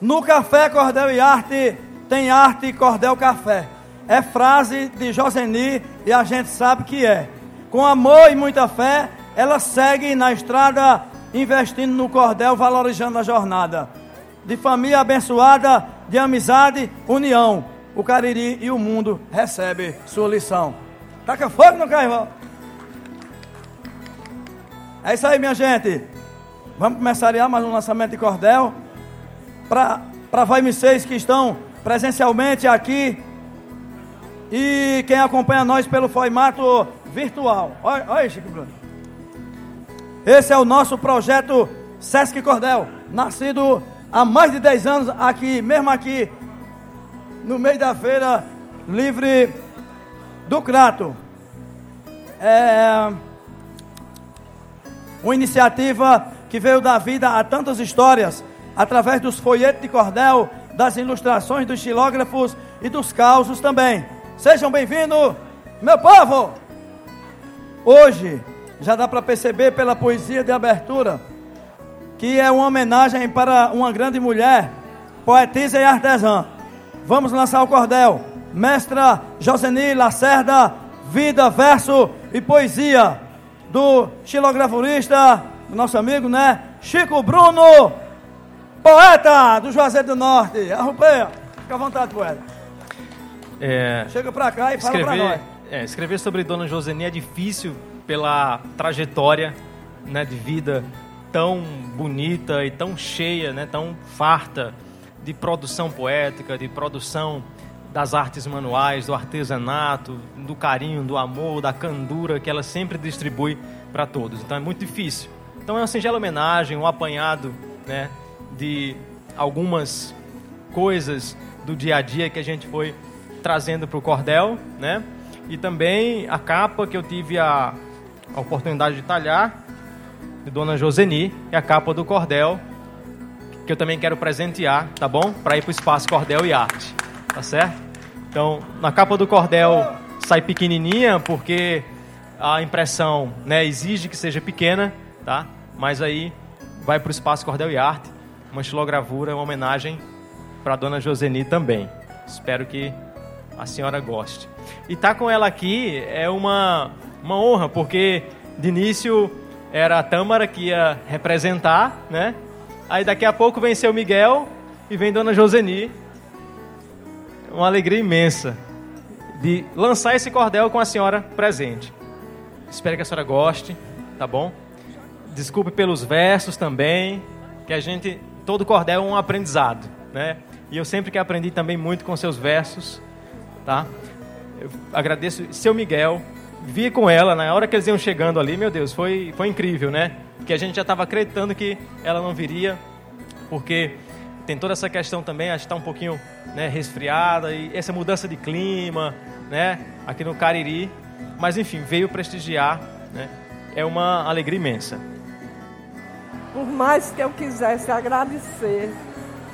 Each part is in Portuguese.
No café, cordel e arte, tem arte, cordel, café. É frase de Joseni e a gente sabe que é. Com amor e muita fé, ela segue na estrada, investindo no cordel, valorizando a jornada. De família abençoada, de amizade, união. O Cariri e o mundo recebe sua lição. Taca fogo no carro. É isso aí, minha gente. Vamos começar mais um lançamento de cordel. Para vai 6 que estão presencialmente aqui. E quem acompanha nós pelo formato virtual. Olha, olha Chico Bruno. Esse é o nosso projeto Sesc Cordel. Nascido há mais de 10 anos aqui, mesmo aqui, no meio da feira livre do Crato. É uma iniciativa que veio dar vida a tantas histórias através dos folhetos de cordel, das ilustrações dos xilógrafos e dos causos também. Sejam bem-vindos, meu povo! Hoje, já dá para perceber pela poesia de abertura que é uma homenagem para uma grande mulher, poetisa e artesã. Vamos lançar o cordel. Mestra Joseni Lacerda, vida, verso e poesia do xilogravurista, nosso amigo, né? Chico Bruno, poeta do Juazeiro do Norte. Arrupeia, fica à vontade, poeta. É, Chega pra cá e fala pra nós. É, escrever sobre Dona Joseni é difícil pela trajetória né, de vida tão bonita e tão cheia, né, tão farta de produção poética, de produção das artes manuais, do artesanato, do carinho, do amor, da candura que ela sempre distribui para todos. Então é muito difícil. Então é uma singela homenagem, um apanhado né, de algumas coisas do dia a dia que a gente foi trazendo para o cordel, né? E também a capa que eu tive a, a oportunidade de talhar, de Dona Joseni, é a capa do cordel, que eu também quero presentear, tá bom? Para ir para o espaço Cordel e Arte, tá certo? Então, na capa do cordel sai pequenininha porque a impressão né, exige que seja pequena, tá? Mas aí vai para o espaço Cordel e Arte, uma estilogravura, uma homenagem para Dona Joseni também. Espero que a senhora goste. E estar tá com ela aqui é uma, uma honra, porque de início era a Tâmara que ia representar, né? Aí daqui a pouco venceu Miguel e vem Dona Joseni. Uma alegria imensa de lançar esse cordel com a senhora presente. Espero que a senhora goste, tá bom? Desculpe pelos versos também, que a gente todo cordel é um aprendizado, né? E eu sempre que aprendi também muito com seus versos, tá? Eu agradeço seu Miguel, vi com ela na hora que eles iam chegando ali, meu Deus, foi foi incrível, né? Porque a gente já estava acreditando que ela não viria, porque tem toda essa questão também, acho que está um pouquinho né, resfriada e essa mudança de clima, né? Aqui no Cariri, mas enfim, veio prestigiar, né? É uma alegria imensa. Por mais que eu quisesse agradecer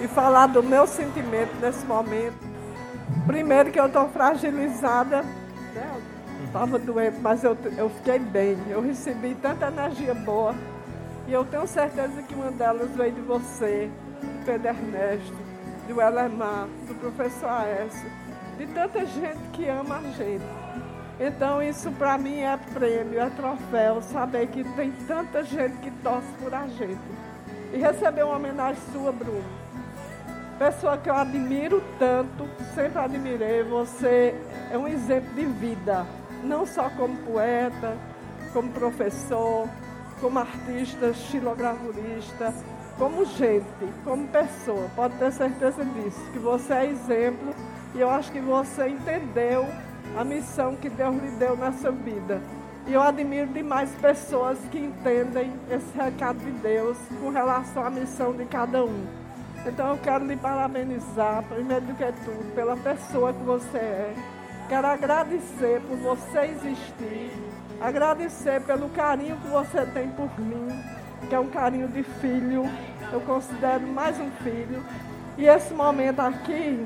e falar do meu sentimento nesse momento, primeiro que eu estou fragilizada, né? estava doente, mas eu, eu fiquei bem. Eu recebi tanta energia boa. E eu tenho certeza que uma delas veio de você, do Pedro Ernesto, do Elemar, do professor Aécio, de tanta gente que ama a gente. Então isso para mim é prêmio, é troféu, saber que tem tanta gente que torce por a gente. E receber uma homenagem sua, Bruno. Pessoa que eu admiro tanto, sempre admirei, você é um exemplo de vida, não só como poeta, como professor, como artista, estilogravurista, como gente, como pessoa. Pode ter certeza disso, que você é exemplo e eu acho que você entendeu a missão que Deus lhe deu nessa vida. E eu admiro demais pessoas que entendem esse recado de Deus com relação à missão de cada um. Então eu quero lhe parabenizar, primeiro do que tudo, pela pessoa que você é. Quero agradecer por você existir, agradecer pelo carinho que você tem por mim, que é um carinho de filho, eu considero mais um filho. E esse momento aqui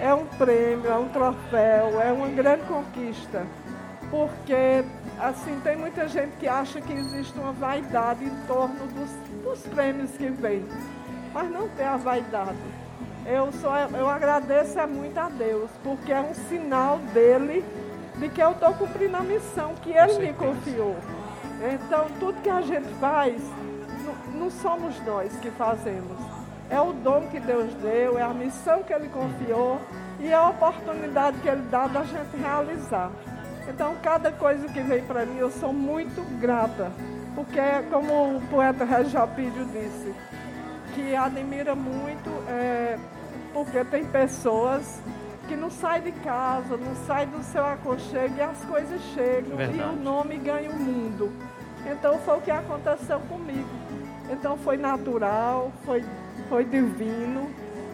é um prêmio, é um troféu, é uma grande conquista. Porque, assim, tem muita gente que acha que existe uma vaidade em torno dos, dos prêmios que vem. Mas não tem a vaidade. eu, sou, eu agradeço é muito a Deus, porque é um sinal dele de que eu estou cumprindo a missão que ele me confiou. Então, tudo que a gente faz, não, não somos nós que fazemos. É o dom que Deus deu, é a missão que ele confiou e é a oportunidade que ele dá da gente realizar. Então, cada coisa que vem para mim, eu sou muito grata. Porque, como o poeta Regopídio disse, que admira muito, é, porque tem pessoas que não saem de casa, não saem do seu aconchego e as coisas chegam Verdade. e o nome ganha o mundo. Então foi o que aconteceu comigo. Então foi natural, foi, foi divino.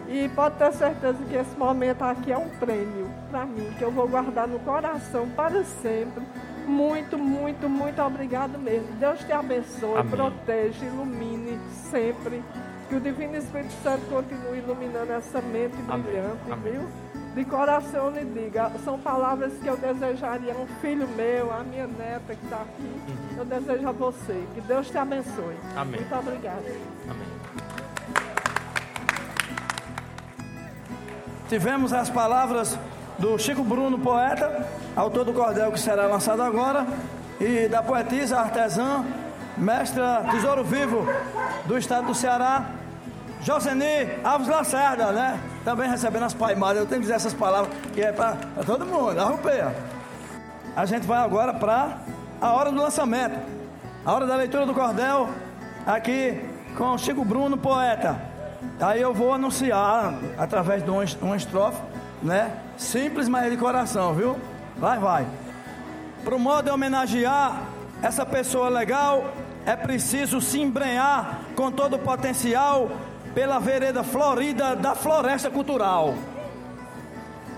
E pode ter certeza que esse momento aqui é um prêmio para mim, que eu vou guardar no coração para sempre. Muito, muito, muito obrigado mesmo. Deus te abençoe, Amém. proteja, ilumine sempre. Que o Divino Espírito Santo continue iluminando essa mente brilhante, Amém. viu? De coração lhe diga, são palavras que eu desejaria a um filho meu, a minha neta que está aqui. Uhum. Eu desejo a você. Que Deus te abençoe. Amém. Muito obrigada. Amém. Tivemos as palavras do Chico Bruno, poeta, autor do cordel que será lançado agora, e da poetisa artesã, mestra Tesouro Vivo do estado do Ceará, Joseni Alves Lacerda, né? Também recebendo as paimadas. Eu tenho que dizer essas palavras que é para todo mundo, a A gente vai agora para a hora do lançamento, a hora da leitura do cordel, aqui com Chico Bruno, poeta. Aí eu vou anunciar através de um, um estrofe, né? Simples, mas de coração, viu? Vai, vai. Pro modo de homenagear essa pessoa legal, é preciso se embrenhar com todo o potencial pela vereda florida da floresta cultural.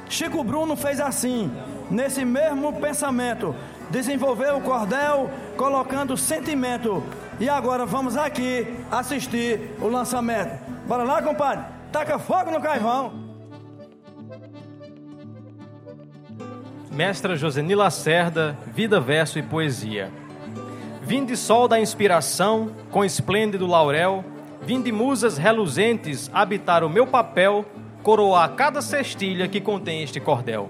Chico Bruno fez assim, nesse mesmo pensamento, desenvolveu o cordel colocando sentimento. E agora vamos aqui assistir o lançamento. Bora lá, compadre? Taca fogo no carvão. Mestra Joseni Lacerda, Vida, Verso e Poesia. Vinde sol da inspiração, com esplêndido laurel, vinde musas reluzentes habitar o meu papel, coroar cada cestilha que contém este cordel.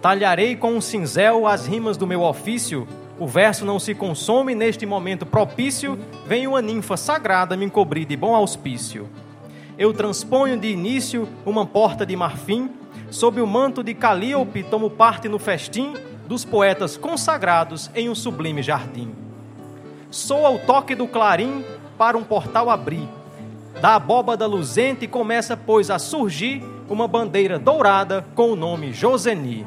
Talharei com um cinzel as rimas do meu ofício, o verso não se consome neste momento propício, vem uma ninfa sagrada me encobrir de bom auspício. Eu transponho de início uma porta de marfim, sob o manto de Calíope tomo parte no festim dos poetas consagrados em um sublime jardim. Soa o toque do clarim para um portal abrir. Da abóbada luzente começa, pois, a surgir uma bandeira dourada com o nome Joseni.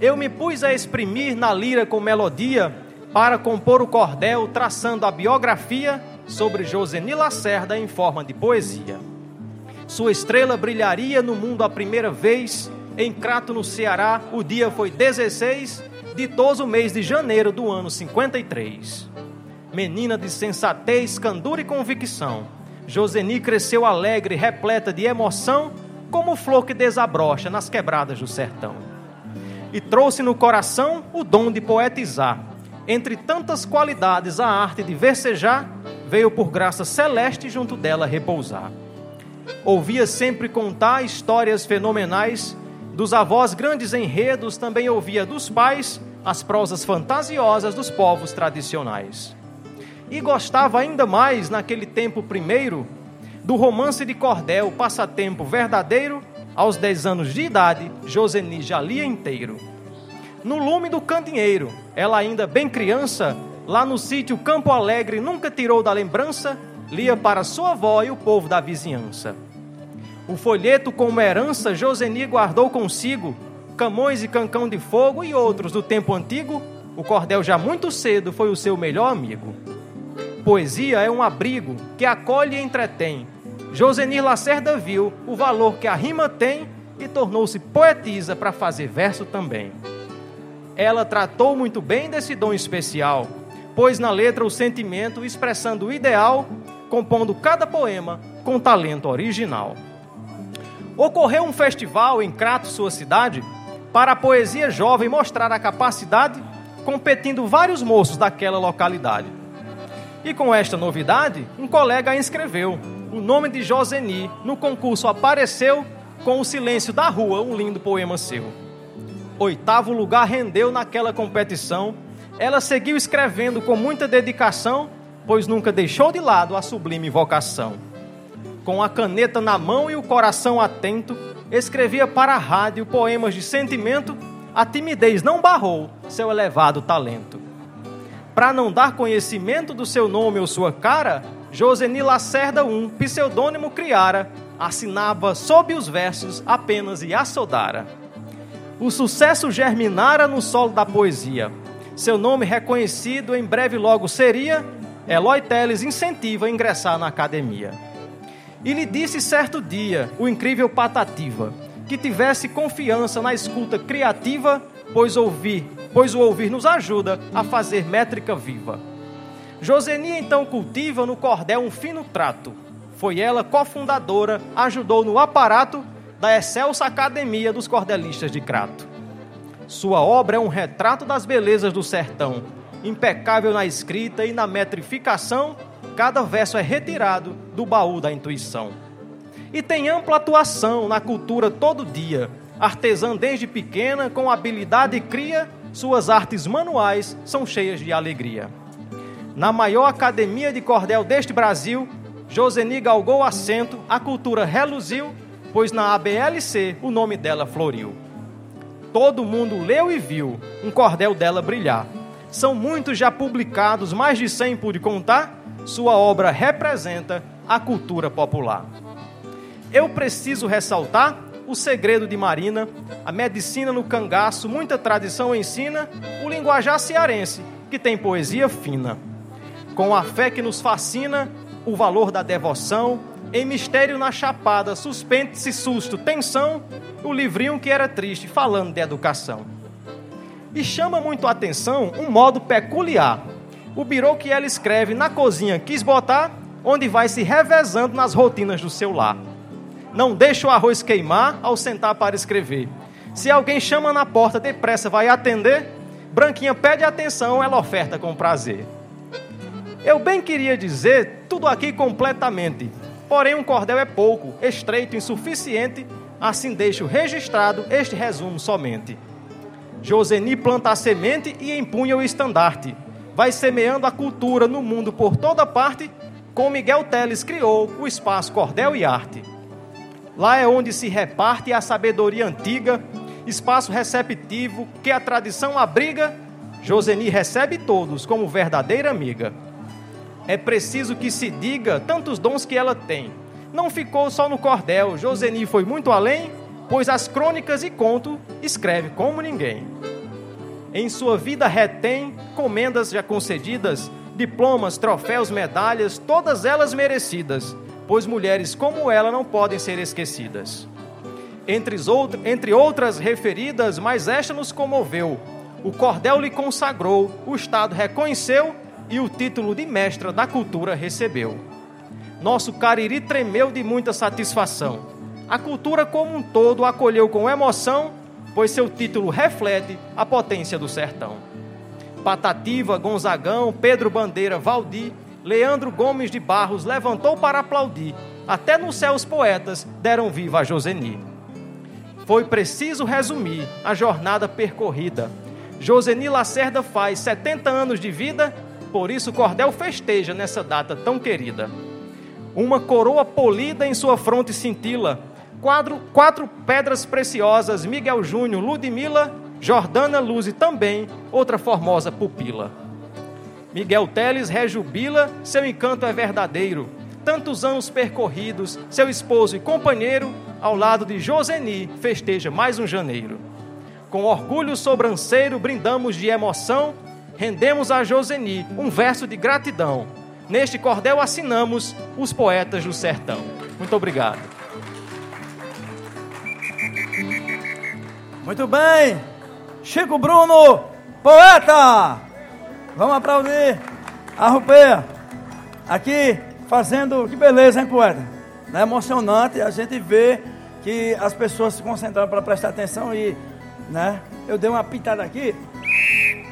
Eu me pus a exprimir na lira com melodia para compor o cordel, traçando a biografia sobre Joseni Lacerda em forma de poesia. Sua estrela brilharia no mundo a primeira vez, em Crato, no Ceará, o dia foi 16, ditoso mês de janeiro do ano 53 menina de sensatez, candura e convicção. Joseni cresceu alegre, repleta de emoção, como flor que desabrocha nas quebradas do sertão. E trouxe no coração o dom de poetizar. Entre tantas qualidades, a arte de versejar veio por graça celeste junto dela repousar. Ouvia sempre contar histórias fenomenais, dos avós grandes enredos, também ouvia dos pais as prosas fantasiosas dos povos tradicionais e gostava ainda mais, naquele tempo primeiro, do romance de cordel, passatempo verdadeiro, aos 10 anos de idade, Joseni já lia inteiro. No lume do candeeiro, ela ainda bem criança, lá no sítio Campo Alegre, nunca tirou da lembrança, lia para sua avó e o povo da vizinhança. O folheto como herança, Joseni guardou consigo, Camões e Cancão de Fogo e outros do tempo antigo, o cordel já muito cedo foi o seu melhor amigo. Poesia é um abrigo que acolhe e entretém. Josenir Lacerda viu o valor que a rima tem e tornou-se poetisa para fazer verso também. Ela tratou muito bem desse dom especial, pôs na letra o sentimento expressando o ideal, compondo cada poema com talento original. Ocorreu um festival em Crato, sua cidade, para a poesia jovem mostrar a capacidade, competindo vários moços daquela localidade. E com esta novidade, um colega a inscreveu. o nome de Joseni no concurso apareceu com o silêncio da rua, um lindo poema seu. Oitavo lugar rendeu naquela competição. Ela seguiu escrevendo com muita dedicação, pois nunca deixou de lado a sublime vocação. Com a caneta na mão e o coração atento, escrevia para a rádio poemas de sentimento, a timidez não barrou seu elevado talento. Para não dar conhecimento do seu nome ou sua cara, Joseni Lacerda um pseudônimo criara, assinava sob os versos apenas e assodara. O sucesso germinara no solo da poesia. Seu nome reconhecido em breve logo seria, Eloy Teles incentiva a ingressar na academia. E lhe disse certo dia, o incrível Patativa, que tivesse confiança na escuta criativa, pois ouvir pois o ouvir nos ajuda a fazer métrica viva. Josenia então cultiva no cordel um fino trato. Foi ela cofundadora, ajudou no aparato da excelsa Academia dos Cordelistas de Crato. Sua obra é um retrato das belezas do sertão, impecável na escrita e na metrificação, cada verso é retirado do baú da intuição. E tem ampla atuação na cultura todo dia, artesã desde pequena, com habilidade cria suas artes manuais são cheias de alegria. Na maior academia de cordel deste Brasil, Joseni galgou assento, a cultura reluziu, pois na ABLC o nome dela floriu. Todo mundo leu e viu um cordel dela brilhar. São muitos já publicados, mais de cem pude contar. Sua obra representa a cultura popular. Eu preciso ressaltar o segredo de Marina, a medicina no cangaço, muita tradição ensina, o linguajar cearense, que tem poesia fina. Com a fé que nos fascina, o valor da devoção, em mistério na chapada, suspende-se susto, tensão, o livrinho que era triste, falando de educação. E chama muito a atenção um modo peculiar. O birô que ela escreve na cozinha quis botar, onde vai se revezando nas rotinas do seu lar. Não deixa o arroz queimar ao sentar para escrever. Se alguém chama na porta, depressa vai atender. Branquinha pede atenção, ela oferta com prazer. Eu bem queria dizer tudo aqui completamente, porém um cordel é pouco, estreito, insuficiente, assim deixo registrado este resumo somente. Joseni planta a semente e empunha o estandarte. Vai semeando a cultura no mundo por toda parte, com Miguel Teles criou o espaço Cordel e Arte. Lá é onde se reparte a sabedoria antiga, espaço receptivo que a tradição abriga. Joseni recebe todos como verdadeira amiga. É preciso que se diga tantos dons que ela tem. Não ficou só no cordel, Joseni foi muito além, pois as crônicas e conto escreve como ninguém. Em sua vida retém comendas já concedidas, diplomas, troféus, medalhas, todas elas merecidas pois mulheres como ela não podem ser esquecidas. Entre, outras referidas, mas esta nos comoveu. O cordel lhe consagrou, o Estado reconheceu e o título de mestra da cultura recebeu. Nosso Cariri tremeu de muita satisfação. A cultura como um todo acolheu com emoção, pois seu título reflete a potência do sertão. Patativa, Gonzagão, Pedro Bandeira, Valdir Leandro Gomes de Barros levantou para aplaudir. Até no céu os poetas deram viva a Joseni. Foi preciso resumir a jornada percorrida. Joseni Lacerda faz 70 anos de vida, por isso Cordel festeja nessa data tão querida. Uma coroa polida em sua fronte cintila, quadro, quatro pedras preciosas, Miguel Júnior, Ludmila, Jordana Luz e também outra formosa pupila. Miguel Teles rejubila, seu encanto é verdadeiro. Tantos anos percorridos, seu esposo e companheiro, ao lado de Joseni, festeja mais um janeiro. Com orgulho sobranceiro, brindamos de emoção, rendemos a Joseni um verso de gratidão. Neste cordel assinamos os poetas do sertão. Muito obrigado. Muito bem. Chico Bruno, poeta! Vamos aplaudir a Rupeia. Aqui fazendo. Que beleza, hein, poeta? É emocionante a gente ver que as pessoas se concentraram para prestar atenção e, né? Eu dei uma pitada aqui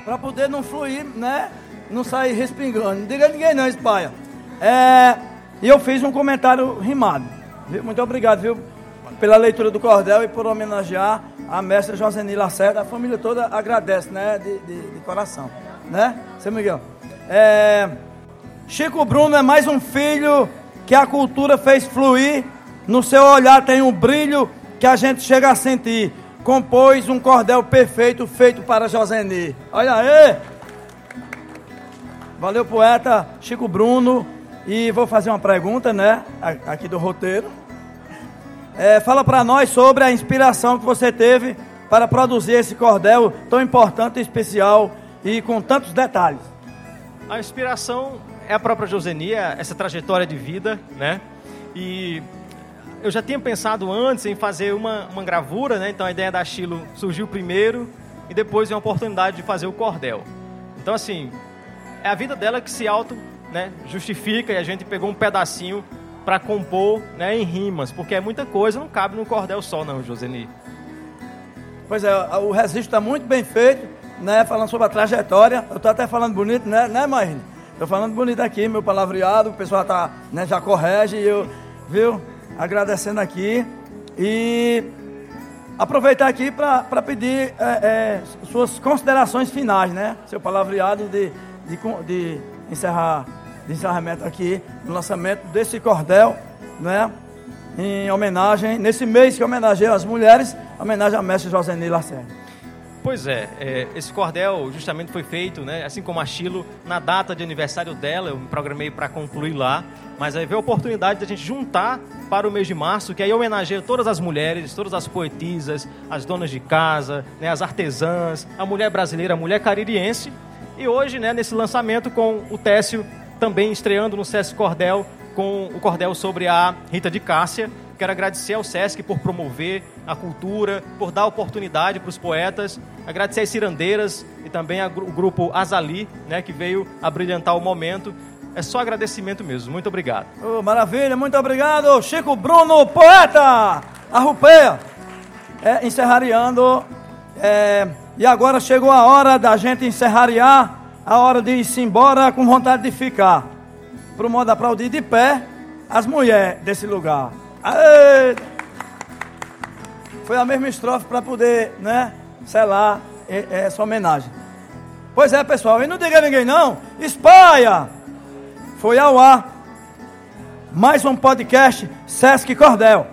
para poder não fluir, né? Não sair respingando. Não diga ninguém não, espalha. É, E eu fiz um comentário rimado. Viu? Muito obrigado, viu? Pela leitura do cordel e por homenagear a mestra Joseni Lacerda. A família toda agradece, né? De, de, de coração. Né? Seu Miguel. É... Chico Bruno é mais um filho que a cultura fez fluir. No seu olhar tem um brilho que a gente chega a sentir. Compôs um cordel perfeito feito para Joseni. Olha aí! Valeu, poeta Chico Bruno. E vou fazer uma pergunta, né? Aqui do roteiro. É, fala para nós sobre a inspiração que você teve para produzir esse cordel tão importante e especial e com tantos detalhes. A inspiração é a própria Josenia, essa trajetória de vida, né? E eu já tinha pensado antes em fazer uma, uma gravura, né? Então a ideia da Chilo surgiu primeiro e depois veio a oportunidade de fazer o cordel. Então, assim, é a vida dela que se auto né, justifica e a gente pegou um pedacinho para compor né, em rimas, porque é muita coisa, não cabe num cordel só, não, Joseni. Pois é, o registro está muito bem feito, né? Falando sobre a trajetória. Eu estou até falando bonito, né, né Marine? Estou falando bonito aqui, meu palavreado, o pessoal tá, né, já corrige, eu, viu? Agradecendo aqui. E aproveitar aqui para pedir é, é, suas considerações finais, né? Seu palavreado de, de, de encerrar de encerramento aqui no lançamento desse cordel, né? Em homenagem, nesse mês que homenageia as mulheres, homenagem à mestre José Lacerda. Pois é, é, esse cordel justamente foi feito, né, assim como a Chilo, na data de aniversário dela, eu me programei para concluir lá, mas aí veio a oportunidade de a gente juntar para o mês de março, que aí homenageia todas as mulheres, todas as poetisas, as donas de casa, né, as artesãs, a mulher brasileira, a mulher caririense, e hoje, né, nesse lançamento com o Técio também estreando no Sesc Cordel com o cordel sobre a Rita de Cássia. Quero agradecer ao Sesc por promover a cultura, por dar oportunidade para os poetas. Agradecer às cirandeiras e também ao grupo Azali, né, que veio a brilhantar o momento. É só agradecimento mesmo. Muito obrigado. Oh, maravilha, muito obrigado. Chico Bruno, poeta, arrupeia. É, encerrariando. É, e agora chegou a hora da gente encerrariar a hora de ir embora com vontade de ficar. Para o modo aplaudir de pé as mulheres desse lugar. Aê! Foi a mesma estrofe para poder, né, selar essa homenagem. Pois é, pessoal, e não diga a ninguém não, espalha! Foi ao ar mais um podcast Sesc Cordel.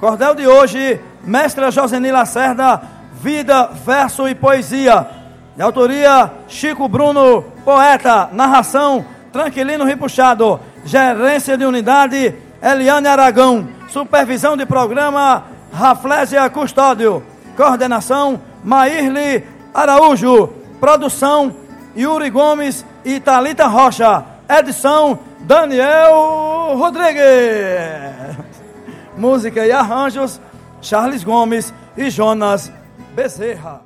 Cordel de hoje, mestra Joseni Lacerda, vida, verso e poesia. De autoria Chico Bruno, poeta, narração Tranquilino Ripuxado, gerência de unidade Eliane Aragão, supervisão de programa Raflésia Custódio, coordenação Maírli Araújo, produção Yuri Gomes e Talita Rocha, edição Daniel Rodrigues, música e arranjos Charles Gomes e Jonas Bezerra.